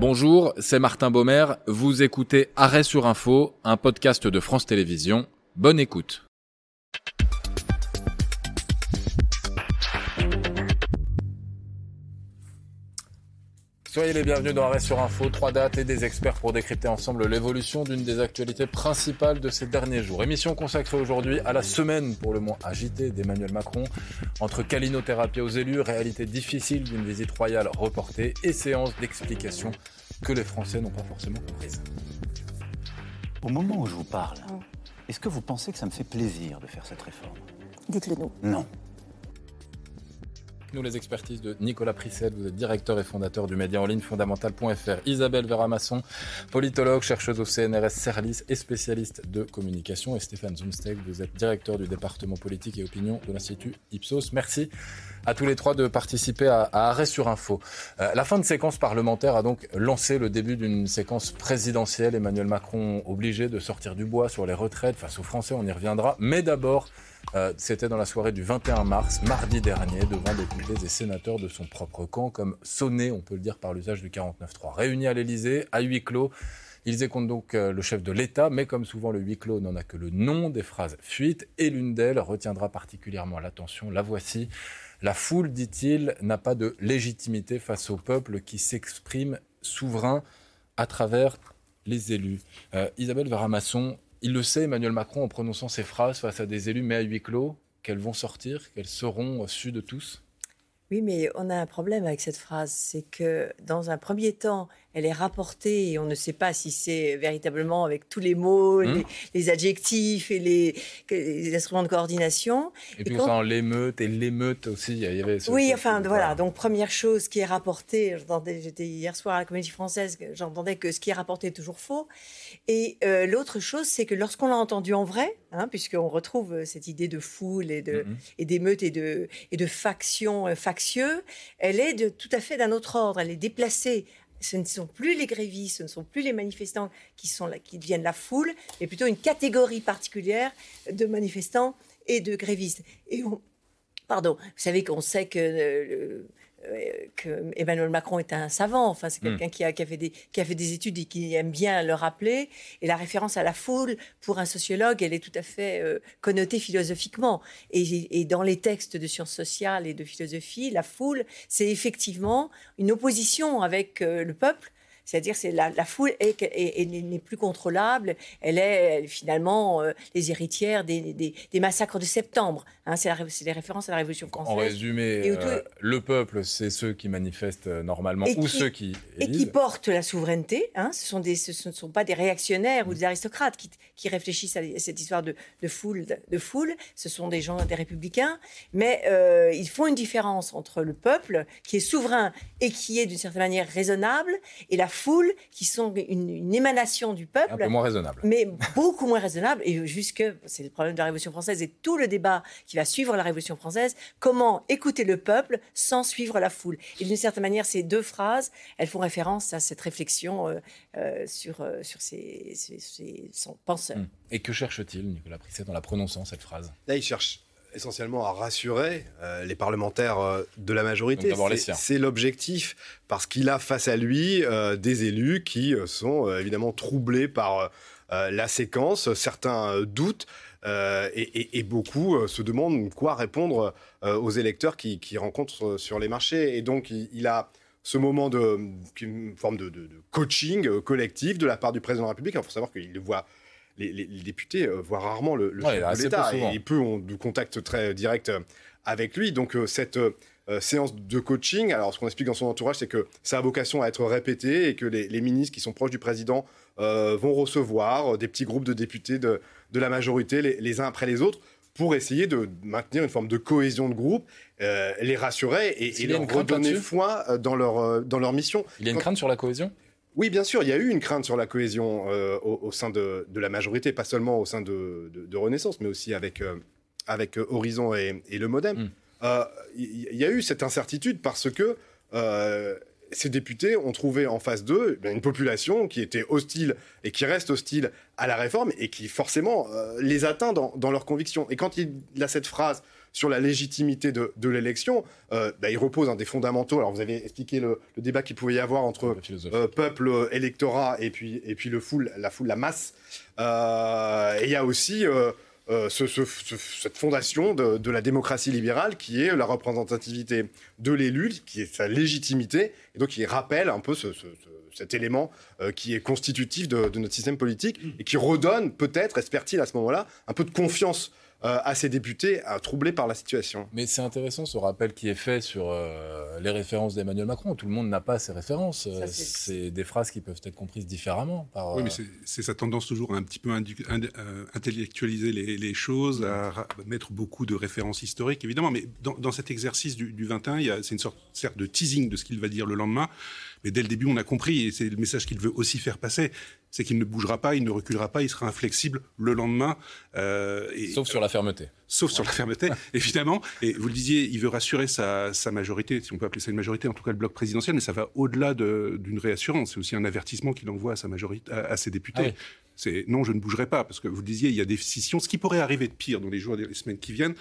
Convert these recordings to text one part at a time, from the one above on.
Bonjour, c'est Martin Baumer. Vous écoutez Arrêt sur Info, un podcast de France Télévisions. Bonne écoute. Soyez les bienvenus dans Arrêt sur Info, trois dates et des experts pour décrypter ensemble l'évolution d'une des actualités principales de ces derniers jours. Émission consacrée aujourd'hui à la semaine pour le moins agitée d'Emmanuel Macron, entre calinothérapie aux élus, réalité difficile d'une visite royale reportée et séance d'explication que les Français n'ont pas forcément comprise. Au moment où je vous parle, est-ce que vous pensez que ça me fait plaisir de faire cette réforme? Dites-le nous. Non. Nous, les expertises de Nicolas Prisset, vous êtes directeur et fondateur du média en ligne fondamental.fr. Isabelle Veramasson, politologue, chercheuse au CNRS Cerlis et spécialiste de communication. Et Stéphane Zumsteg, vous êtes directeur du département politique et opinion de l'Institut Ipsos. Merci à tous les trois de participer à, Arrêt sur Info. Euh, la fin de séquence parlementaire a donc lancé le début d'une séquence présidentielle. Emmanuel Macron obligé de sortir du bois sur les retraites face aux Français, on y reviendra. Mais d'abord, euh, c'était dans la soirée du 21 mars, mardi dernier, devant députés et sénateurs de son propre camp, comme sonné, on peut le dire, par l'usage du 49.3. Réunis à l'Elysée, à huis clos, ils écoutent donc euh, le chef de l'État, mais comme souvent le huis clos n'en a que le nom, des phrases fuites, et l'une d'elles retiendra particulièrement l'attention. La voici. La foule, dit-il, n'a pas de légitimité face au peuple qui s'exprime souverain à travers les élus. Euh, Isabelle Varamasson, il le sait, Emmanuel Macron, en prononçant ces phrases face à des élus, mais à huis clos, qu'elles vont sortir, qu'elles seront sues de tous? Oui, mais on a un problème avec cette phrase. C'est que dans un premier temps, elle est rapportée et on ne sait pas si c'est véritablement avec tous les mots, hmm. les, adjectifs et les, instruments de coordination. Et, puis quand... l'émeute et l'émeute aussi, il y avait Oui, enfin voilà, donc première chose qui est rapportée, j'étais hier soir à la Comédie Française, j'entendais que ce qui est rapporté est toujours faux. Et euh, l'autre chose, c'est que lorsqu'on l'a entendu en vrai, hein, puisqu'on retrouve euh, cette idée de foule et de, et d'émeute et de, et de faction, euh, factieux, elle est de, tout à fait d'un autre ordre, elle est déplacée ce ne sont plus les grévistes, ce ne sont plus les manifestants qui, deviennent la foule, mais plutôt une catégorie particulière de manifestants et de grévistes. Et pardon, vous savez qu'on sait que euh, que Emmanuel Macron est un savant. Enfin, c'est hmm. quelqu'un qui, a, fait des, qui a fait des études et qui aime bien le rappeler. Et la référence à la foule, pour un sociologue, elle est tout à fait euh, connotée philosophiquement. Et, et, dans les textes de sciences sociales et de philosophie, la foule, c'est effectivement une opposition avec euh, le peuple c'est-à-dire c'est la, foule n'est plus contrôlable. Elle est finalement euh, les héritières des, massacres de septembre. Hein, c'est les références à la Révolution française. En résumé, euh, le peuple, c'est ceux qui manifestent euh, normalement ou ceux qui et qui portent la souveraineté. Hein, ce, sont des, ce ne sont pas des réactionnaires ou des aristocrates qui, qui réfléchissent à cette histoire de, foule, de, foule. Ce sont des gens, des républicains. Mais ils font une différence entre le peuple qui est souverain et qui est d'une certaine manière raisonnable et la foule qui sont une, émanation du peuple. Un peu moins raisonnable. Mais beaucoup moins raisonnable. Et jusque, c'est le problème de la Révolution française et tout le débat qui va suivre la Révolution française, comment écouter le peuple sans suivre la foule. Et d'une certaine manière, ces deux phrases, elles font référence à cette réflexion euh, euh, sur, euh, sur ces, penseurs. Hum. Et que cherche-t-il, Nicolas Prisset, dans la prononçant cette phrase? Là, il cherche essentiellement à rassurer euh, les parlementaires euh, de la majorité. C'est l'objectif, parce qu'il a face à lui euh, des élus qui sont évidemment troublés par la séquence, certains doutent. Et, beaucoup se demandent quoi répondre aux électeurs qui, rencontrent sur les marchés. Et donc, il, a ce moment de une forme de, de, coaching collectif de la part du président de la République. Il faut savoir qu'il le voit les, députés euh, voient rarement le, le chef de l'État et, peu ont du contact très direct euh, avec lui. Donc euh, cette séance de coaching, alors ce qu'on explique dans son entourage, c'est que ça a vocation à être répété et que les, ministres qui sont proches du président vont recevoir des petits groupes de députés de, la majorité les, uns après les autres pour essayer de maintenir une forme de cohésion de groupe, les rassurer et, leur redonner foi dans leur, dans leur mission. Il y a une crainte sur la cohésion? Oui, bien sûr, il y a eu une crainte sur la cohésion euh, au, sein de, la majorité, pas seulement au sein de, Renaissance, mais aussi avec, euh, avec euh, Horizon et, le Modem. Hmm. Il y, a eu cette incertitude parce que ces députés ont trouvé en face d'eux eh une population qui était hostile et qui reste hostile à la réforme et qui forcément les atteint dans, leurs convictions. Et quand il a cette phrase sur la légitimité de, l'élection, euh, bah, il repose un des fondamentaux. Alors vous avez expliqué le, débat qu'il pouvait y avoir entre euh, peuple, électorat et puis, et puis le foule, la foule, la masse. et il y a aussi cette fondation de, la démocratie libérale qui est la représentativité de l'élu, qui est sa légitimité, et donc qui rappelle un peu cet élément qui est constitutif de, de, notre système politique et qui redonne peut-être, espère-t-il à ce moment-là, un peu de confiance euh, à ces députés troublés par la situation. Mais c'est intéressant ce rappel qui est fait sur euh, les références d'Emmanuel Macron. Tout le monde n'a pas ces références. Euh, c'est des phrases qui peuvent être comprises différemment. Par, oui, mais c'est sa tendance toujours à un petit peu intellectualiser les, choses, à mettre beaucoup de références historiques, évidemment. Mais dans, cet exercice du, du 21, c'est une sorte certes, de teasing de ce qu'il va dire le lendemain. Mais dès le début, on a compris, et c'est le message qu'il veut aussi faire passer, c'est qu'il ne bougera pas, il ne reculera pas, il sera inflexible le lendemain. Euh, sauf sur la fermeté. Sauf sur la fermeté, évidemment. Et vous le disiez, il veut rassurer sa, majorité, si on peut appeler ça une majorité, en tout cas le bloc présidentiel, mais ça va au-delà d'une réassurance. C'est aussi un avertissement qu'il envoie à, sa majorité, à, ses députés. Ah c'est non, je ne bougerai pas, parce que vous le disiez, il y a des décisions, ce qui pourrait arriver de pire dans les jours et les semaines qui viennent,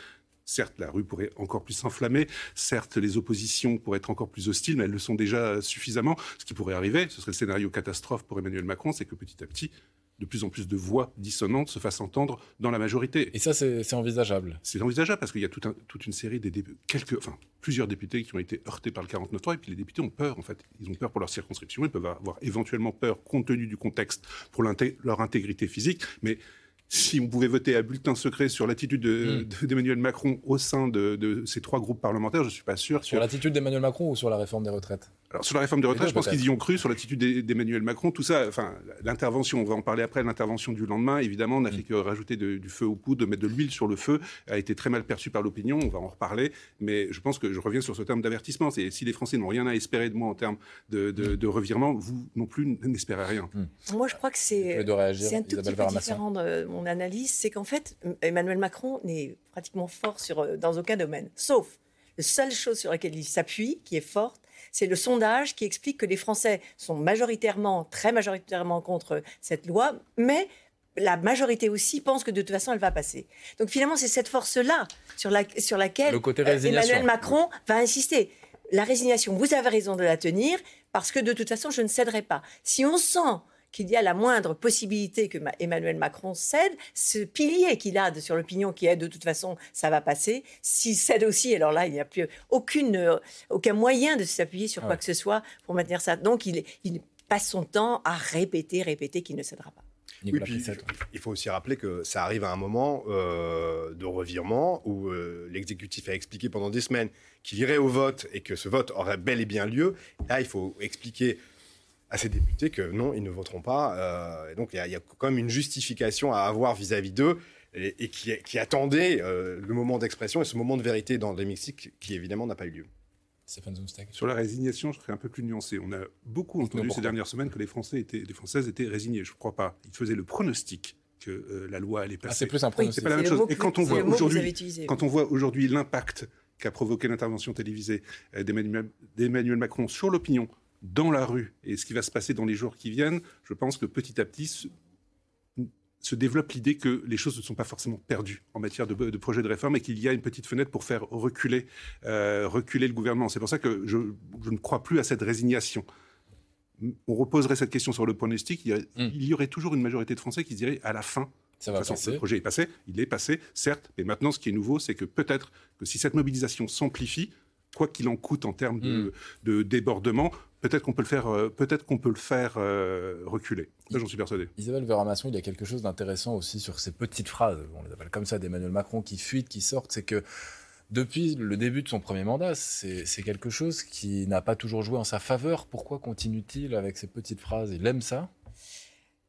Certes, la rue pourrait encore plus s'enflammer, certes, les oppositions pourraient être encore plus hostiles, mais elles le sont déjà suffisamment. Ce qui pourrait arriver, ce serait le scénario catastrophe pour Emmanuel Macron, c'est que petit à petit, de plus en plus de voix dissonantes se fassent entendre dans la majorité. Et ça, c'est envisageable C'est envisageable parce qu'il y a toute une série, des quelques, enfin, plusieurs députés qui ont été heurtés par le 49.3 et puis les députés ont peur, en fait. Ils ont peur pour leur circonscription, ils peuvent avoir éventuellement peur, compte tenu du contexte, pour leur intégrité physique, mais si on pouvait voter à bulletin secret sur l'attitude hmm. d'Emmanuel Macron au sein de, ces trois groupes parlementaires, je ne suis pas sûr. Sur l'attitude d'Emmanuel Macron ou sur la réforme des retraites? Alors sur la réforme des retraites, je pense qu'ils y ont cru, sur l'attitude d'Emmanuel Macron, tout ça, enfin l'intervention, on va en parler après, l'intervention du lendemain, évidemment, n'a mm. fait que rajouter du feu au poudre, de mettre de l'huile sur le feu, a été très mal perçu par l'opinion, on va en reparler, mais je pense que je reviens sur ce terme d'avertissement, c'est si les Français n'ont rien à espérer de moi en termes de, mm. revirement, vous non plus n'espérez rien. Mm. Moi je crois que c'est un tout petit peu différent de mon analyse, c'est qu'en fait Emmanuel Macron n'est pratiquement fort sur, dans aucun domaine, sauf la seule chose sur laquelle il s'appuie, qui est forte, c'est le sondage qui explique que les Français sont majoritairement, très majoritairement contre cette loi, mais la majorité aussi pense que de toute façon elle va passer. Donc finalement c'est cette force-là sur, sur laquelle euh, Emmanuel Macron va insister. La résignation, vous avez raison de la tenir parce que de toute façon je ne céderai pas. Si on sent qu'il y a la moindre possibilité que Emmanuel Macron cède, ce pilier qu'il a sur l'opinion qui est de toute façon ça va passer, s'il cède aussi, alors là il n'y a plus aucune, euh, aucun moyen de s'appuyer sur quoi que ce soit pour maintenir ça. Donc il, il passe son temps à répéter, répéter qu'il ne cédera pas. il faut aussi rappeler que ça arrive à un moment euh, de revirement où euh, l'exécutif a expliqué pendant des semaines qu'il irait au vote et que ce vote aurait bel et bien lieu. Là, il faut expliquer à ces députés que non, ils ne voteront pas. Euh, et donc il y, a quand même une justification à avoir vis-à-vis d'eux et, qui, qui, attendait euh, le moment d'expression et ce moment de vérité dans l'hémicycle qui évidemment n'a pas eu lieu. Sur la résignation, je serais un peu plus nuancé. On a beaucoup entendu ces dernières semaines que les Français étaient, les Françaises étaient résignées. Je ne crois pas. Ils faisaient le pronostic que euh, la loi allait passer. Ah, c'est plus un pronostic. c'est pas la même chose. Et quand on voit aujourd'hui, quand on voit aujourd'hui l'impact qu'a provoqué l'intervention télévisée d'Emmanuel Macron sur l'opinion, dans la rue et ce qui va se passer dans les jours qui viennent, je pense que petit à petit se, développe l'idée que les choses ne sont pas forcément perdues en matière de, de projet de réforme et qu'il y a une petite fenêtre pour faire reculer, euh, reculer le gouvernement. C'est pour ça que je, ne crois plus à cette résignation. On reposerait cette question sur le pronostic. Il y, hmm. il y aurait toujours une majorité de Français qui se dirait à la fin, ça va passer. Le projet est passé, il est passé, certes, mais maintenant, ce qui est nouveau, c'est que peut-être que si cette mobilisation s'amplifie, quoi qu'il en coûte en termes de, hmm. débordement, peut-être qu'on peut le faire, euh, peut-être qu'on peut le faire euh, reculer. Ça, j'en suis persuadé. Isabelle Verramasson, il y a quelque chose d'intéressant aussi sur ces petites phrases, on les appelle comme ça, d'Emmanuel Macron qui fuitent, qui sortent, c'est que depuis le début de son premier mandat, c'est quelque chose qui n'a pas toujours joué en sa faveur. Pourquoi continue-t-il avec ces petites phrases? Il aime ça?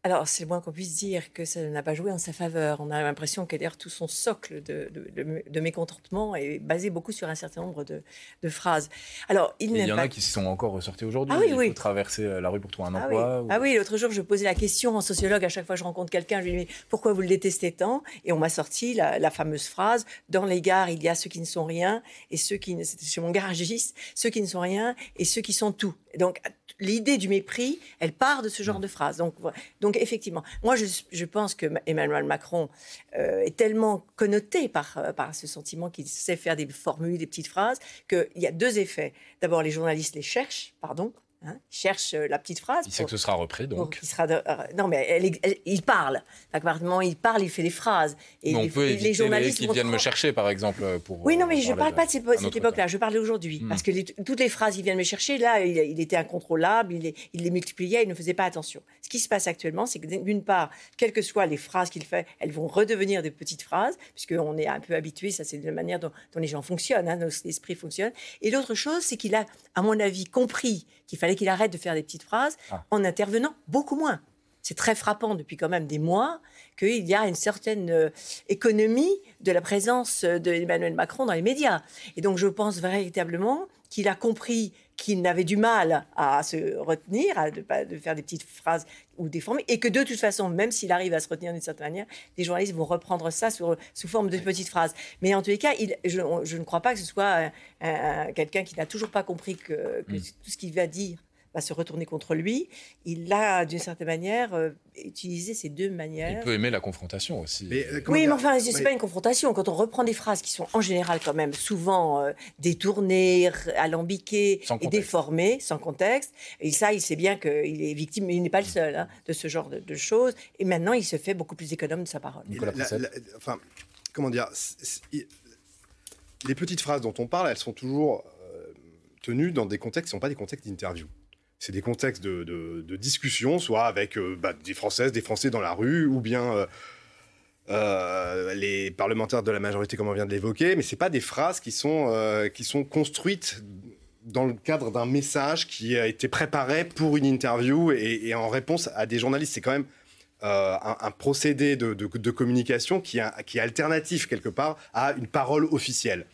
Alors, c'est le moins qu'on puisse dire que ça n'a pas joué en sa faveur. On a l'impression que d'ailleurs tout son socle de, de, mécontentement est basé beaucoup sur un certain nombre de, phrases. Alors, il, y en a qui sont encore ressortis aujourd'hui. Ah, oui, il oui. faut traverser euh, la rue pour trouver un ah emploi. Ah oui, l'autre jour, je posais la question en sociologue. À chaque fois que je rencontre quelqu'un, je lui dis pourquoi vous le détestez tant? Et on m'a sorti la, fameuse phrase dans les gares, il y a ceux qui ne sont rien et ceux qui, c'était chez mon garagiste, ceux qui ne sont rien et ceux qui sont tout. Donc, l'idée du mépris, elle part de ce genre mm. de phrase. Donc, donc effectivement, moi je, pense que Emmanuel Macron euh, est tellement connoté par, euh, par ce sentiment qu'il sait faire des formules, des petites phrases, qu'il y a deux effets. D'abord, les journalistes les cherchent, pardon, Hein, il cherche euh, la petite phrase. Il sait que ce sera repris, donc. il sera euh, non, mais il parle. il parle, il fait des phrases. Et on peut les journalistes qu'ils viennent me chercher, par exemple, pour. Oui, non, mais je ne parle pas de cette, époque-là. Je parle d'aujourd'hui, hmm. parce que toutes les phrases, ils viennent me chercher. Là, il, était incontrôlable. Il les, multipliait. Il ne faisait pas attention. Ce qui se passe actuellement, c'est que d'une part, quelles que soient les phrases qu'il fait, elles vont redevenir des petites phrases, puisqu'on est un peu habitué. Ça, c'est la manière dont, les gens fonctionnent, hein, notre esprit fonctionne. Et l'autre chose, c'est qu'il a, à mon avis, compris qu'il fallait qu'il arrête de faire des petites phrases ah. en intervenant beaucoup moins. C'est très frappant depuis quand même des mois qu'il y a une certaine euh, économie de la présence d'Emmanuel Macron dans les médias. Et donc je pense véritablement qu'il a compris qu'il n'avait du mal à se retenir, à de, de, faire des petites phrases ou des formes, et que de toute façon, même s'il arrive à se retenir d'une certaine manière, les journalistes vont reprendre ça sous, sous forme de petites phrases. Mais en tous les cas, il, je, ne crois pas que ce soit quelqu'un qui n'a toujours pas compris que, mm. tout ce qu'il va dire va se retourner contre lui. Il a, d'une certaine manière, euh, utilisé ces deux manières. Il peut aimer la confrontation aussi. Euh, oui, mais enfin, c'est n'est pas une confrontation. Quand on reprend des phrases qui sont en général quand même souvent euh, détournées, alambiquées et déformées, sans contexte, et ça, il sait bien qu'il est victime, mais il n'est pas le seul hein, de ce genre de, choses. Et maintenant, il se fait beaucoup plus économe de sa parole. enfin, comment dire Les petites phrases dont on parle, elles sont toujours tenues dans des contextes qui ne sont pas des contextes d'interview c'est des contextes de, discussion, soit avec euh, bah, des Françaises, des Français dans la rue, ou bien euh, euh, les parlementaires de la majorité, comme on vient de l'évoquer, mais ce pas des phrases qui sont, qui sont construites dans le cadre d'un message qui a été préparé pour une interview et, en réponse à des journalistes. C'est quand même un, procédé de, communication qui, qui est alternatif quelque part à une parole officielle.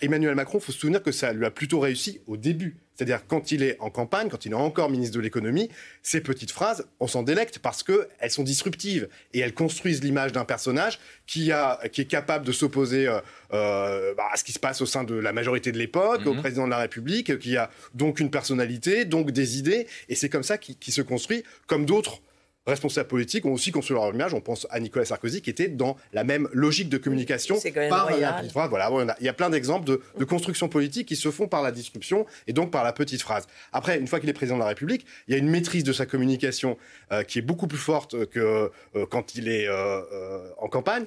Emmanuel Macron, faut se souvenir que ça lui a plutôt réussi au début c'est-à-dire quand il est en campagne, quand il est encore ministre de l'économie, ces petites phrases, on s'en délecte parce qu'elles sont disruptives et elles construisent l'image d'un personnage qui, a, qui est capable de s'opposer euh, euh, bah, à ce qui se passe au sein de la majorité de l'époque, au mhm. président de la République, qui a donc une personnalité, donc des idées, et c'est comme ça qu'il se construit, comme d'autres responsables politiques ont aussi construit leur image. On pense à Nicolas Sarkozy qui était dans la même logique de communication par la petite phrase. Voilà, il y a plein d'exemples de, construction politique qui se font par la disruption et donc par la petite phrase. Après, une fois qu'il est président de la République, il y a une maîtrise de sa communication euh, qui est beaucoup plus forte que euh, quand il est euh, en campagne.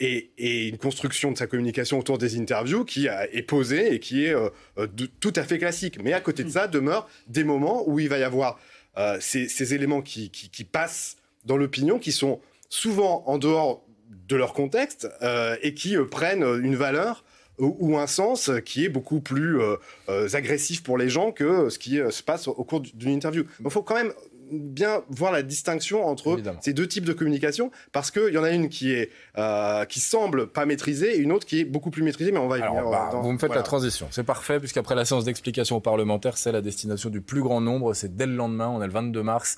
Et, une construction de sa communication autour des interviews qui est posée et qui est tout à fait classique. Mais à côté de ça, demeurent des moments où il va y avoir euh, ces, éléments qui, passent dans l'opinion, qui sont souvent en dehors de leur contexte euh, et qui euh, prennent une valeur ou, un sens qui est beaucoup plus agressif pour les gens que ce qui se passe au cours d'une interview. Il faut quand même bien voir la distinction entre ces deux types de communication parce qu'il y en a une qui est euh, qui semble pas maîtrisée et une autre qui est beaucoup plus maîtrisée mais on va y venir bah, vous me faites la transition. C'est parfait puisqu'après la séance d'explication aux parlementaires c'est la destination du plus grand nombre c'est dès le lendemain on est le 22 mars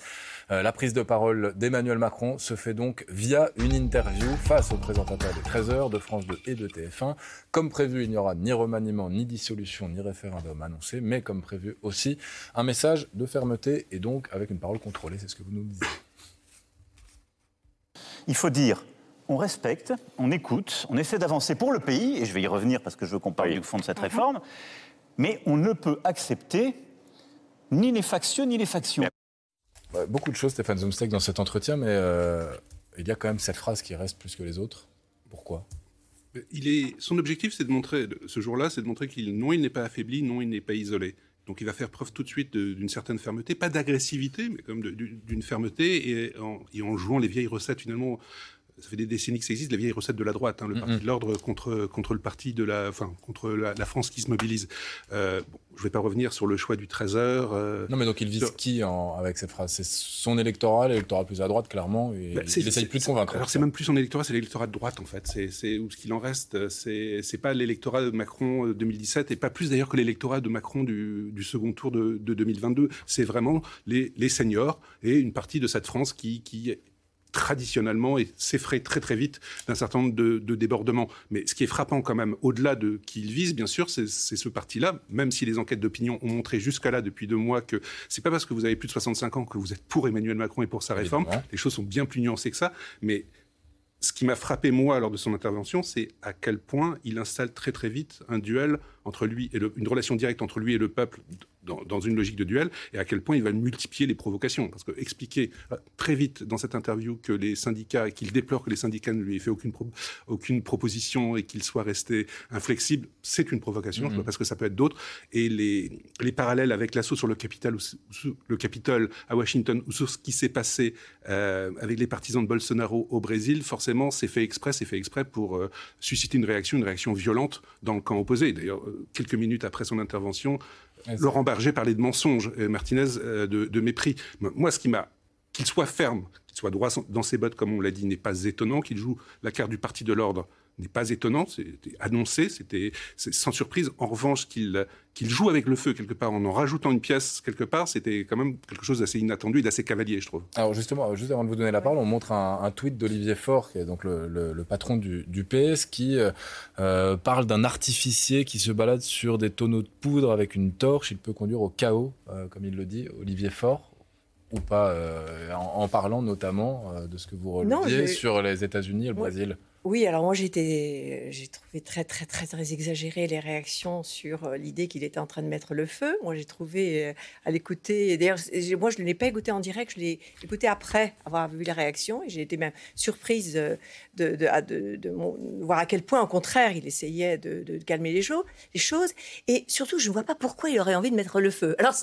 euh, la prise de parole d'Emmanuel Macron se fait donc via une interview face aux présentateurs de 13h, de France 2 et de TF1. Comme prévu, il n'y aura ni remaniement, ni dissolution, ni référendum annoncé, mais comme prévu aussi, un message de fermeté et donc avec une parole contrôlée. C'est ce que vous nous disiez. Il faut dire on respecte, on écoute, on essaie d'avancer pour le pays, et je vais y revenir parce que je veux qu'on parle du fond de cette réforme, mais on ne peut accepter ni les factions ni les factions beaucoup de choses, Stéphane Zumsteck, dans cet entretien, mais euh, il y a quand même cette phrase qui reste plus que les autres. Pourquoi? Il est, son objectif, c'est de montrer, ce jour-là, c'est de montrer qu'il, non, il n'est pas affaibli, non, il n'est pas isolé. Donc il va faire preuve tout de suite d'une certaine fermeté, pas d'agressivité, mais comme d'une fermeté, et en, jouant les vieilles recettes finalement ça fait des décennies que ça existe, la vieille recette de la droite, hein, le parti de l'ordre contre, contre le parti de la, enfin, contre la, France qui se mobilise. Euh, je ne vais pas revenir sur le choix du 13 heures. Euh, non, mais donc il vise qui avec cette phrase? C'est son électorat, l'électorat plus à droite, clairement, et bah, il essaye plus de convaincre. Alors c'est même plus son électorat, c'est l'électorat de droite, en fait. C'est ce qu'il en reste. C'est pas l'électorat de Macron 2017, et pas plus d'ailleurs que l'électorat de Macron du, du, second tour de, de 2022. C'est vraiment les, les, seniors et une partie de cette France qui, qui traditionnellement et s'effraie très très vite d'un certain nombre de, débordements. Mais ce qui est frappant quand même, au-delà de qui il vise, bien sûr, c'est ce parti-là, même si les enquêtes d'opinion ont montré jusqu'à là depuis deux mois que c'est pas parce que vous avez plus de 65 ans que vous êtes pour Emmanuel Macron et pour sa réforme. Les choses sont bien plus nuancées que ça. Mais ce qui m'a frappé, moi, lors de son intervention, c'est à quel point il installe très très vite un duel entre lui et le, une relation directe entre lui et le peuple dans, une logique de duel, et à quel point il va multiplier les provocations. Parce que expliquer euh, très vite dans cette interview que les syndicats, qu'il déplore que les syndicats ne lui aient fait aucune, aucune proposition et qu'il soit resté inflexible, c'est une provocation, mm-hmm. parce que ça peut être d'autres. Et les, les parallèles avec l'assaut sur le Capitole, ou, le Capitole à Washington, ou sur ce qui s'est passé euh, avec les partisans de Bolsonaro au Brésil, forcément, c'est fait exprès, c'est fait exprès pour euh, susciter une réaction, une réaction violente dans le camp opposé. D'ailleurs, quelques minutes après son intervention, Laurent Berger parlait de mensonges, et Martinez euh, de, mépris. Moi, ce qui m'a qu'il soit ferme, qu'il soit droit dans ses bottes, comme on l'a dit, n'est pas étonnant. Qu'il joue la carte du parti de l'ordre n'est pas étonnant. C'était annoncé, c'était sans surprise. En revanche, qu'il joue avec le feu quelque part en en rajoutant une pièce quelque part, c'était quand même quelque chose d'assez inattendu et d'assez cavalier, je trouve. Alors justement, juste avant de vous donner la parole, on montre un, tweet d'Olivier Faure, qui est donc le, patron du, PS, qui euh, euh, parle d'un artificier qui se balade sur des tonneaux de poudre avec une torche. Il peut conduire au chaos, euh, comme il le dit, Olivier Faure ou pas, en, parlant notamment de ce que vous releviez sur les États-Unis et le Brésil oui, alors moi j'ai trouvé très très très très exagéré les réactions sur euh, l'idée qu'il était en train de mettre le feu. Moi j'ai trouvé euh, à l'écouter, d'ailleurs moi je ne l'ai pas écouté en direct, je l'ai écouté après avoir vu les réactions et j'ai été même surprise euh, de, voir à quel point au contraire il essayait de, calmer les, choses, et surtout je ne vois pas pourquoi il aurait envie de mettre le feu. Alors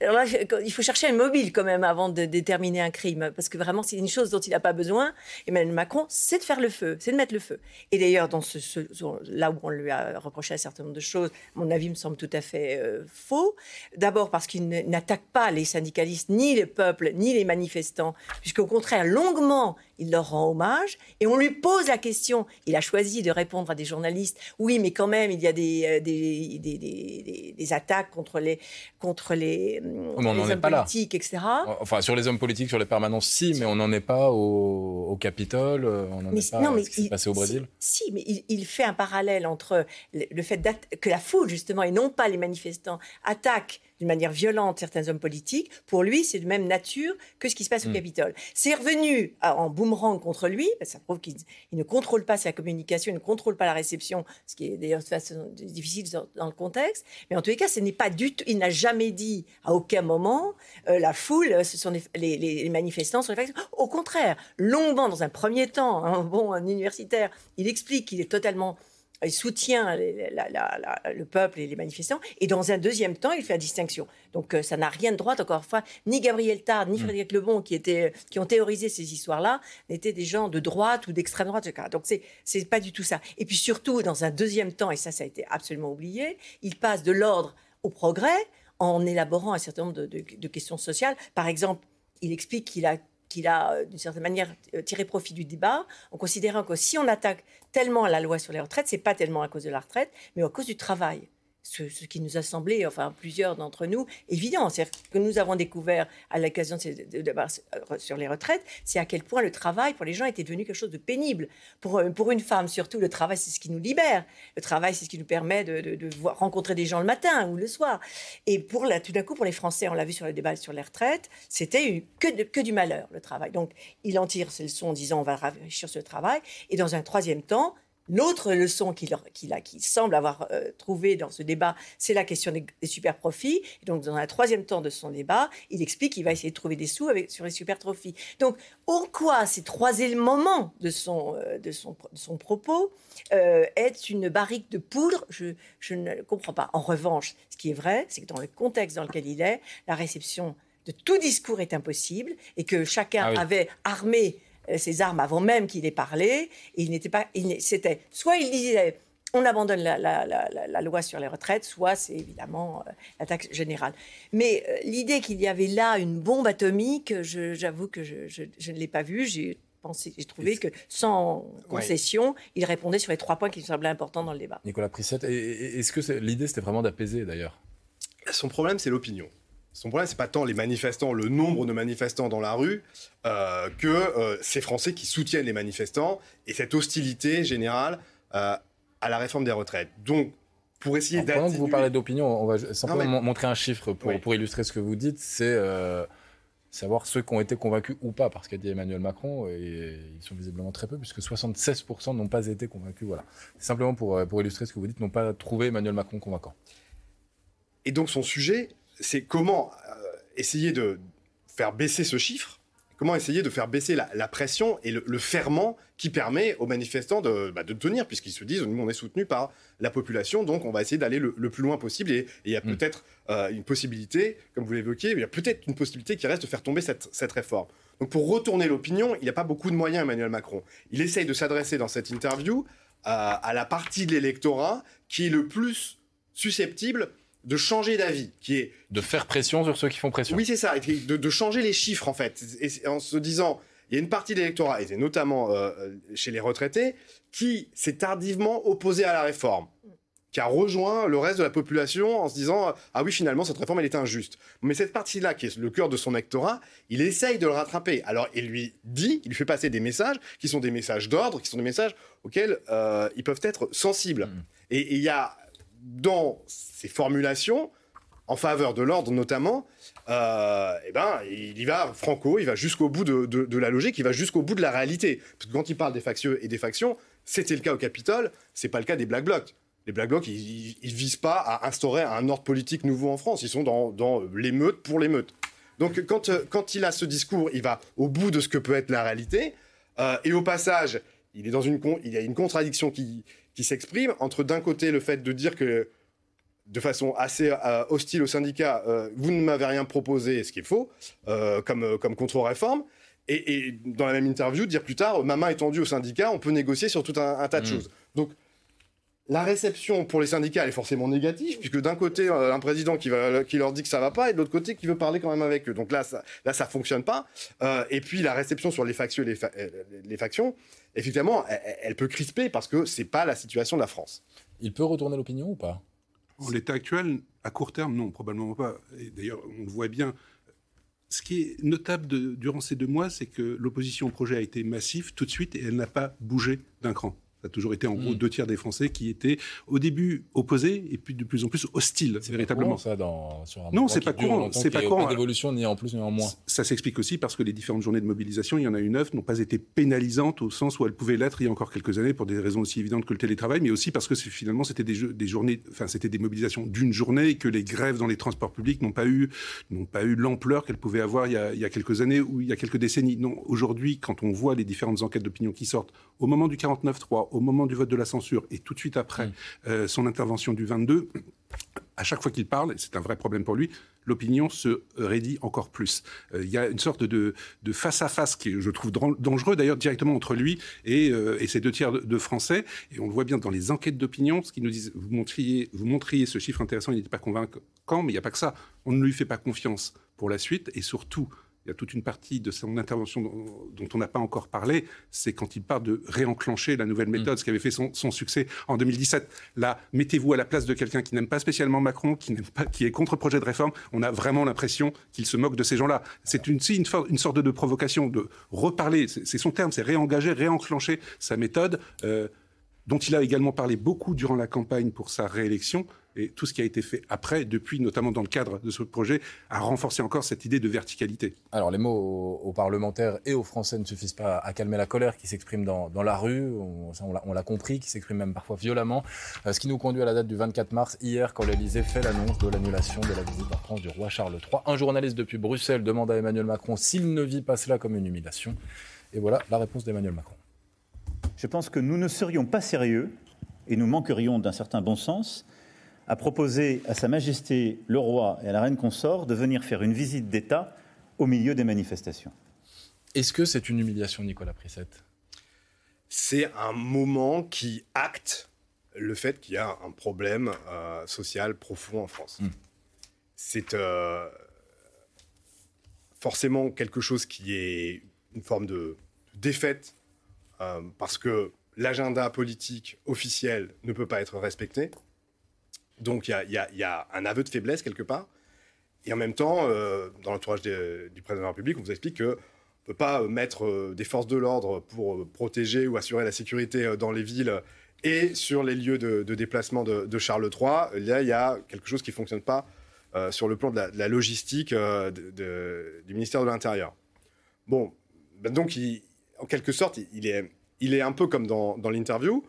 là il faut chercher un mobile quand même avant de déterminer un crime parce que vraiment c'est une chose dont il n'a pas besoin. Emmanuel Macron c'est de faire le feu, c'est de mettre le feu. Et d'ailleurs, dans ce, là où on lui a reproché un certain nombre de choses, mon avis me semble tout à fait euh, faux. D'abord parce qu'il n'attaque pas les syndicalistes, ni le peuple, ni les manifestants, puisqu'au contraire, longuement, il leur rend hommage et on lui pose la question. Il a choisi de répondre à des journalistes. Oui, mais quand même, il y a des, euh, des, des, des, attaques contre les, contre les, hommes politiques, etc. Enfin, sur les hommes politiques, sur les permanences, si, mais on n'en est pas au, au Capitole, on n'en est pas non, mais ce qui s'est passé au Brésil. Si, mais il, il, fait un parallèle entre le fait que la foule, justement, et non pas les manifestants, attaquent d'une manière violente certains hommes politiques, pour lui, c'est de même nature que ce qui se passe au hmm. Capitole. C'est revenu en boomerang contre lui, ça prouve qu'il ne contrôle pas sa communication, il ne contrôle pas la réception, ce qui est d'ailleurs difficile dans, le contexte. Mais en tous les cas, ce n'est pas du tout, il n'a jamais dit à aucun moment euh, la foule, ce sont les, manifestants sont les Au contraire, longuement, dans un premier temps, un bon un universitaire, il explique qu'il est totalement il soutient le peuple et les manifestants, et dans un deuxième temps, il fait la distinction. Donc euh, ça n'a rien de droit, encore une fois, ni Gabriel Tard, ni mm. Frédéric Lebon, qui, étaient, qui ont théorisé ces histoires-là, n'étaient des gens de droite ou d'extrême droite, etc. Donc c'est, c'est pas du tout ça. Et puis surtout, dans un deuxième temps, et ça, ça a été absolument oublié, il passe de l'ordre au progrès en élaborant un certain nombre de questions sociales. Par exemple, il explique qu'il a qu'il a, euh, d'une certaine manière, euh, tiré profit du débat, en considérant que si on attaque tellement la loi sur les retraites, c'est pas tellement à cause de la retraite, mais à cause du travail ce, qui nous a semblé, enfin plusieurs d'entre nous, évident. C'est que nous avons découvert à l'occasion de ces débats sur les retraites, c'est à quel point le travail pour les gens était devenu quelque chose de pénible. Pour, euh, pour une femme, surtout, le travail, c'est ce qui nous libère. Le travail, c'est ce qui nous permet de, de, rencontrer des gens le matin ou le soir. Et pour la, tout d'un coup, pour les Français, on l'a vu sur le débat sur les retraites, c'était que, que du malheur, le travail. Donc, il en tire ses leçons en disant on va sur le travail. Et dans un troisième temps, L'autre leçon qu'il semble avoir euh, trouvée dans ce débat, c'est la question des, super profits. Et donc, dans un troisième temps de son débat, il explique qu'il va essayer de trouver des sous avec, sur les super profits. Donc, en quoi ces trois éléments de son, euh, de son, son propos euh, est une barrique de poudre? Je, je ne comprends pas. En revanche, ce qui est vrai, c'est que dans le contexte dans lequel il est, la réception de tout discours est impossible et que chacun ah avait armé ses armes avant même qu'il ait parlé. Et il n'était pas. C'était soit il disait on abandonne la, loi sur les retraites, soit c'est évidemment euh, l'attaque générale. Mais euh, l'idée qu'il y avait là une bombe atomique, j'avoue que je, ne l'ai pas vue. J'ai pensé, j'ai trouvé que sans concession, il répondait sur les trois points qui me semblaient importants dans le débat. Nicolas Prissette, est-ce que l'idée c'était vraiment d'apaiser d'ailleurs? Son problème, c'est l'opinion. Son problème, c'est pas tant les manifestants, le nombre de manifestants dans la rue, euh, que euh, ces Français qui soutiennent les manifestants et cette hostilité générale euh, à la réforme des retraites. Donc, pour essayer d'atténuer... Pendant que vous parlez d'opinion, on va simplement montrer un chiffre pour, pour, illustrer ce que vous dites. C'est savoir ceux qui ont été convaincus ou pas, parce qu'a dit Emmanuel Macron, et ils sont visiblement très peu, puisque 76% n'ont pas été convaincus. Voilà. Simplement pour, pour illustrer ce que vous dites, n'ont pas trouvé Emmanuel Macron convaincant. Et donc son sujet, c'est comment euh, essayer de faire baisser ce chiffre, comment essayer de faire baisser la, pression et le, ferment qui permet aux manifestants de, bah, tenir, puisqu'ils se disent, nous, on est soutenu par la population, donc on va essayer d'aller le, plus loin possible. Et il y a mm. peut-être euh, une possibilité, comme vous l'évoquiez, il y a peut-être une possibilité qui reste de faire tomber cette, réforme. Donc pour retourner l'opinion, il n'y a pas beaucoup de moyens, Emmanuel Macron. Il essaye de s'adresser dans cette interview à, à la partie de l'électorat qui est le plus susceptible de changer d'avis, qui est de faire pression sur ceux qui font pression. Oui, c'est ça, de, de, changer les chiffres en fait, et, en se disant, il y a une partie de l'électorat, et notamment euh, chez les retraités, qui s'est tardivement opposé à la réforme, qui a rejoint le reste de la population en se disant, ah oui, finalement cette réforme elle est injuste. Mais cette partie-là, qui est le cœur de son électorat, il essaye de le rattraper. Alors il lui dit, il lui fait passer des messages qui sont des messages d'ordre, qui sont des messages auxquels euh, ils peuvent être sensibles. Mm. Et il y a dans ses formulations, en faveur de l'ordre notamment, euh, eh ben, il y va franco, il va jusqu'au bout de, la logique, il va jusqu'au bout de la réalité. Parce que quand il parle des factieux et des factions, c'était le cas au Capitole, c'est pas le cas des Black Blocs. Les Black Blocs, ils, ne visent pas à instaurer un ordre politique nouveau en France, ils sont dans, l'émeute pour l'émeute. Donc quand, quand il a ce discours, il va au bout de ce que peut être la réalité, euh, et au passage, il, est dans une, il y a une contradiction qui, qui s'exprime entre d'un côté le fait de dire que de façon assez euh, hostile au syndicat, euh, vous ne m'avez rien proposé, ce qui est faux, euh, comme, comme contre-réforme, et, dans la même interview, dire plus tard, ma main est tendue au syndicat, on peut négocier sur tout un, tas de mmh. choses. Donc, la réception pour les syndicats elle est forcément négative, puisque d'un côté, un président qui, va, qui leur dit que ça va pas, et de l'autre côté, qui veut parler quand même avec eux. Donc là, ça, là, ça fonctionne pas. et puis, la réception sur les factions, les, les factions effectivement, elle, peut crisper parce que c'est pas la situation de la France. Il peut retourner l'opinion ou pas? En l'état actuel, à court terme, non, probablement pas. d'ailleurs, on le voit bien. Ce qui est notable durant ces deux mois, c'est que l'opposition au projet a été massive tout de suite et elle n'a pas bougé d'un cran. Ça a toujours été en gros hmm. deux tiers des Français qui étaient au début opposés et puis de plus en plus hostiles, véritablement. ça dans, sur un non, c'est pas courant. C'est pas courant. Pas d'évolution ni en plus ni en moins. Ça s'explique aussi parce que les différentes journées de mobilisation, il y en a eu neuf, n'ont pas été pénalisantes au sens où elles pouvaient l'être il y a encore quelques années pour des raisons aussi évidentes que le télétravail, mais aussi parce que finalement c'était des, des, journées, enfin c'était des mobilisations d'une journée et que les grèves dans les transports publics n'ont pas eu n'ont pas eu l'ampleur qu'elles pouvaient avoir il y, a, il y, a, quelques années ou il y a quelques décennies. Non, aujourd'hui, quand on voit les différentes enquêtes d'opinion qui sortent au moment du 49-3, au moment du vote de la censure et tout de suite après mm. euh, son intervention du 22, à chaque fois qu'il parle, et c'est un vrai problème pour lui, l'opinion se raidit encore plus. Euh, il y a une sorte de, face-à-face qui, je trouve, dangereux d'ailleurs directement entre lui et, euh, et ces deux tiers de, Français. Et on le voit bien dans les enquêtes d'opinion, ce qu'ils nous disent, vous montriez, vous montriez ce chiffre intéressant, il n'était pas convaincant, mais il n'y a pas que ça. On ne lui fait pas confiance pour la suite et surtout, il y a toute une partie de son intervention dont, on n'a pas encore parlé, c'est quand il parle de réenclencher la nouvelle méthode, mm. ce qui avait fait son, succès en 2017. Là, mettez-vous à la place de quelqu'un qui n'aime pas spécialement Macron, qui, pas, qui est contre le projet de réforme. On a vraiment l'impression qu'il se moque de ces gens-là. C'est une, une, une, sorte de provocation de reparler, c'est son terme, c'est réengager, réenclencher sa méthode. Euh, dont il a également parlé beaucoup durant la campagne pour sa réélection, et tout ce qui a été fait après, depuis, notamment dans le cadre de ce projet, a renforcé encore cette idée de verticalité. Alors, les mots aux, parlementaires et aux Français ne suffisent pas à calmer la colère qui s'exprime dans, la rue, on, on l'a compris, qui s'exprime même parfois violemment. Euh, ce qui nous conduit à la date du 24 mars, hier, quand l'Elysée fait l'annonce de l'annulation de la visite en France du roi Charles III. Un journaliste depuis Bruxelles demande à Emmanuel Macron s'il ne vit pas cela comme une humiliation. Et voilà la réponse d'Emmanuel Macron. Je pense que nous ne serions pas sérieux et nous manquerions d'un certain bon sens à proposer à Sa Majesté le roi et à la reine consort de venir faire une visite d'État au milieu des manifestations. Est-ce que c'est une humiliation, Nicolas Prissette? C'est un moment qui acte le fait qu'il y a un problème euh, social profond en France. Hmm. C'est euh, forcément quelque chose qui est une forme de défaite euh, parce que l'agenda politique officiel ne peut pas être respecté. Donc il y, a, un aveu de faiblesse quelque part. Et en même temps, dans l'entourage du président de la République, on vous explique que ne peut pas mettre des forces de l'ordre pour protéger ou assurer la sécurité dans les villes et sur les lieux de, déplacement de, Charles III. Là, il y a quelque chose qui ne fonctionne pas sur le plan de la, logistique du ministère de l'Intérieur. Bon, ben donc, en quelque sorte, il est, il un peu comme dans, l'interview.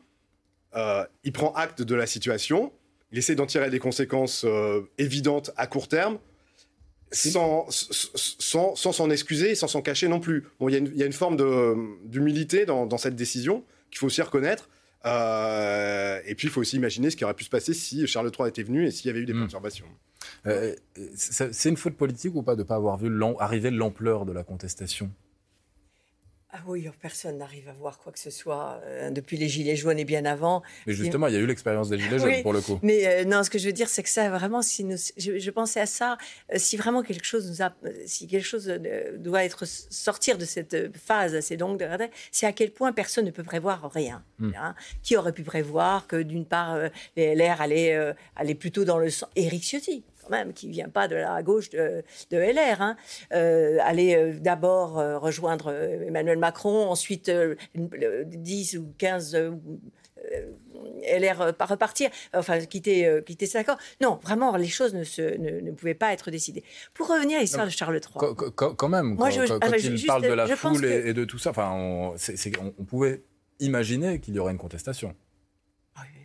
Euh, il prend acte de la situation, il essaie d'en tirer des conséquences euh, évidentes à court terme, sans s'en sans, excuser et sans s'en cacher non plus. Bon, il y, a une forme d'humilité dans, dans, cette décision qu'il faut aussi reconnaître. Euh, et puis, il faut aussi imaginer ce qui aurait pu se passer si Charles III était venu et s'il y avait eu des hmm. perturbations. c'est une faute politique ou pas de ne pas avoir vu arriver l'ampleur de la contestation? Ah oui, personne n'arrive à voir quoi que ce soit euh, depuis les Gilets jaunes et bien avant. Mais justement, il y a eu l'expérience des Gilets jaunes pour le coup. Mais euh, non, ce que je veux dire, c'est que ça, vraiment, si nous, je, pensais à ça, euh, si vraiment quelque chose nous a, si quelque chose doit être sortir de cette phase assez longue de c'est à quel point personne ne peut prévoir rien. Hmm. Hein. Qui aurait pu prévoir que d'une part, les LR allaient, allaient plutôt dans le sens. Éric Ciotti même, qui vient pas de la gauche de, LR, hein. euh, aller euh, d'abord euh, rejoindre Emmanuel Macron, ensuite 10 ou 15 LR pas repartir, enfin quitter, quitter cet accord. Non, vraiment, les choses ne, se, ne, pouvaient pas être décidées. Pour revenir à l'histoire de Charles III. Quand, même, quand, il parle de la foule et, de tout ça, enfin, on, on pouvait imaginer qu'il y aurait une contestation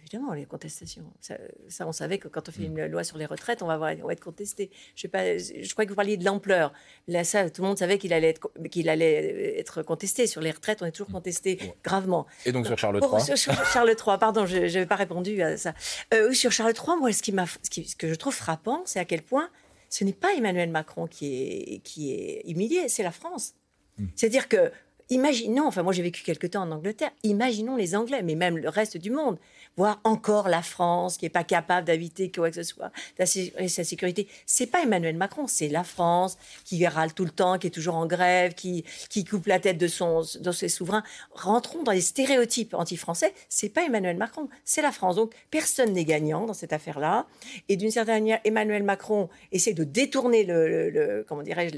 évidemment, les contestations. Ça, on savait que quand on fait mm. une loi sur les retraites, on va, avoir, on va être contesté. Je, sais pas, je crois que vous parliez de l'ampleur. Là, ça, tout le monde savait qu'il allait, être, qu'il allait être contesté. Sur les retraites, on est toujours mm. contesté gravement. Et donc sur Charles III sur, Charles III, pardon, je n'avais pas répondu à ça. Euh, sur Charles III, moi, ce, qui m'a, ce, que je trouve frappant, c'est à quel point ce n'est pas Emmanuel Macron qui est, qui est humilié, c'est la France. Mm. C'est-à-dire que Imaginons, enfin moi j'ai vécu quelque temps en Angleterre, imaginons les Anglais, mais même le reste du monde voir encore la France qui n'est pas capable d'habiter quoi que ce soit, d'assurer sa sécurité. C'est pas Emmanuel Macron, c'est la France qui râle tout le temps, qui est toujours en grève, qui, qui coupe la tête de, son, de ses souverains. Rentrons dans les stéréotypes anti-français, c'est pas Emmanuel Macron, c'est la France. Donc personne n'est gagnant dans cette affaire-là. Et d'une certaine manière, Emmanuel Macron essaie de détourner le, comment dirais-je,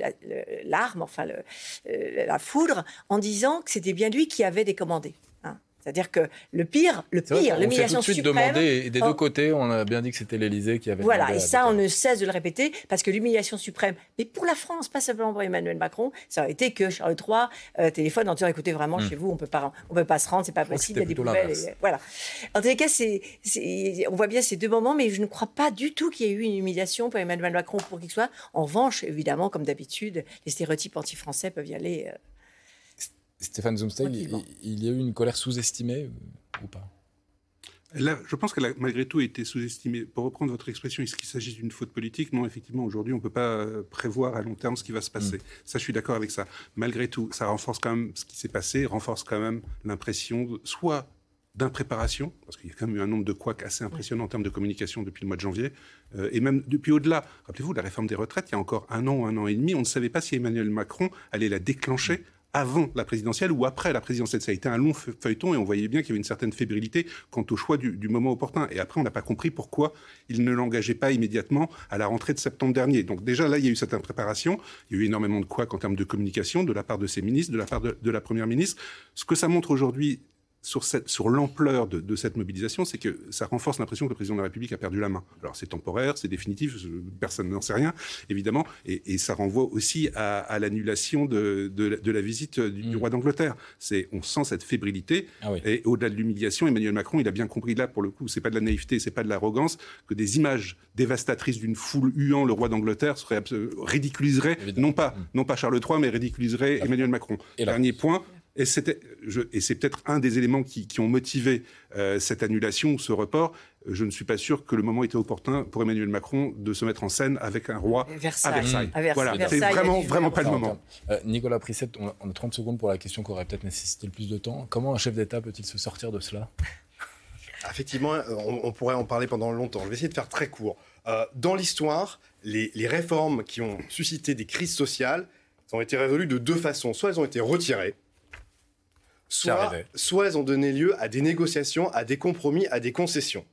l'arme, enfin euh, la foudre, en disant que c'était bien lui qui avait décommandé. C'est-à-dire que le pire, le pire, l'humiliation suprême. demandé, et des deux côtés, on a bien dit que c'était l'Élysée qui avait. Voilà, et ça, on ne cesse de le répéter, parce que l'humiliation suprême, mais pour la France, pas simplement pour Emmanuel Macron, ça aurait été que Charles III euh, téléphone en disant écoutez, vraiment, hmm. chez vous, on peut pas, on peut pas se rendre, c'est pas possible, il y a des poubelles. voilà. En tous les cas, c'est, on voit bien ces deux moments, mais je ne crois pas du tout qu'il y ait eu une humiliation pour Emmanuel Macron pour qu'il soit. En revanche, évidemment, comme d'habitude, les stéréotypes anti-français peuvent y aller. Euh, Stéphane Zumstein, il, y a eu une colère sous-estimée euh, ou pas Là, je pense qu'elle a malgré tout été sous-estimée. Pour reprendre votre expression, est-ce qu'il s'agit d'une faute politique? Non, effectivement, aujourd'hui, on ne peut pas euh, prévoir à long terme ce qui va se passer. Mm. Ça, je suis d'accord avec ça. Malgré tout, ça renforce quand même ce qui s'est passé, renforce quand même l'impression, soit d'impréparation, parce qu'il y a quand même eu un nombre de couacs assez impressionnant en termes de communication depuis le mois de janvier, euh, et même depuis au-delà. Rappelez-vous, la réforme des retraites, il y a encore un an, un an et demi, on ne savait pas si Emmanuel Macron allait la déclencher avant la présidentielle ou après la présidentielle. Ça a été un long feuilleton et on voyait bien qu'il y avait une certaine fébrilité quant au choix du, moment opportun. Et après, on n'a pas compris pourquoi il ne l'engageait pas immédiatement à la rentrée de septembre dernier. Donc déjà, là, il y a eu cette impréparation. Il y a eu énormément de quoi en termes de communication de la part de ses ministres, de la part de la Première ministre. Ce que ça montre aujourd'hui, sur, sur l'ampleur de, cette mobilisation, c'est que ça renforce l'impression que le président de la République a perdu la main. Alors c'est temporaire, c'est définitif, personne n'en sait rien, évidemment, et, ça renvoie aussi à, l'annulation de, de, la visite du, mm. roi d'Angleterre. C'est, on sent cette fébrilité, ah et au-delà de l'humiliation, Emmanuel Macron, il a bien compris là, pour le coup, c'est pas de la naïveté, c'est pas de l'arrogance, que des images dévastatrices d'une foule huant le roi d'Angleterre seraient, ridiculiseraient, non pas, mm. non pas Charles III, mais ridiculiseraient Emmanuel Macron. Dernier point, et, c'est peut-être un des éléments qui, ont motivé euh, cette annulation, ce report. Je ne suis pas sûr que le moment était opportun pour Emmanuel Macron de se mettre en scène avec un roi à Versailles. Voilà, c'est vraiment, vraiment pas le moment. Euh, Nicolas Prisset, on a, 30 secondes pour la question qui aurait peut-être nécessité le plus de temps. Comment un chef d'État peut-il se sortir de cela? Effectivement, on, pourrait en parler pendant longtemps. Je vais essayer de faire très court. Euh, dans l'histoire, les, les réformes qui ont suscité des crises sociales ont été résolues de deux façons. Soit elles ont été retirées, soit, elles ont donné lieu à des négociations, à des compromis, à des concessions.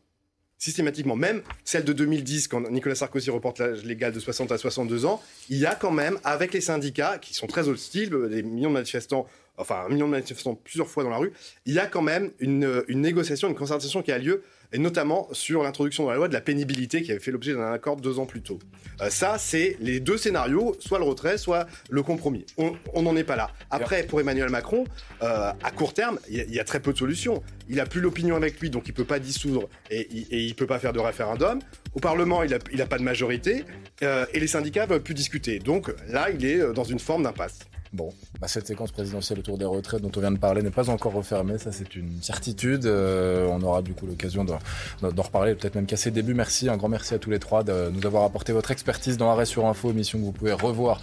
systématiquement, même celle de 2010, quand Nicolas Sarkozy reporte l'âge légal de 60 à 62 ans, il y a quand même, avec les syndicats, qui sont très hostiles, des millions de manifestants, enfin un million de manifestants plusieurs fois dans la rue, il y a quand même une, une négociation, une concertation qui a lieu et notamment sur l'introduction dans la loi de la pénibilité qui avait fait l'objet d'un accord deux ans plus tôt. Euh, ça, c'est les deux scénarios, soit le retrait, soit le compromis. On n'en est pas là. Après, pour Emmanuel Macron, euh, à court terme, il y, a très peu de solutions. Il n'a plus l'opinion avec lui, donc il ne peut pas dissoudre et, il ne peut pas faire de référendum. Au Parlement, il n'a a pas de majorité euh, et les syndicats ne veulent plus discuter. Donc là, il est dans une forme d'impasse. Bon, bah cette séquence présidentielle autour des retraites dont on vient de parler n'est pas encore refermée, ça c'est une certitude. Euh, on aura du coup l'occasion d'en reparler, peut-être même qu'à ses débuts. Merci, un grand merci à tous les trois de nous avoir apporté votre expertise dans Arrêt sur Info, émission que vous pouvez revoir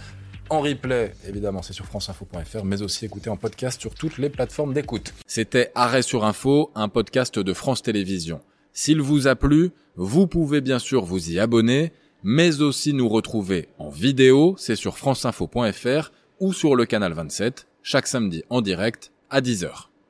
en replay, évidemment, c'est sur franceinfo.fr, mais aussi écouter en podcast sur toutes les plateformes d'écoute. C'était Arrêt sur Info, un podcast de France Télévisions. S'il vous a plu, vous pouvez bien sûr vous y abonner, mais aussi nous retrouver en vidéo, c'est sur franceinfo.fr ou sur le canal 27, chaque samedi en direct à 10h.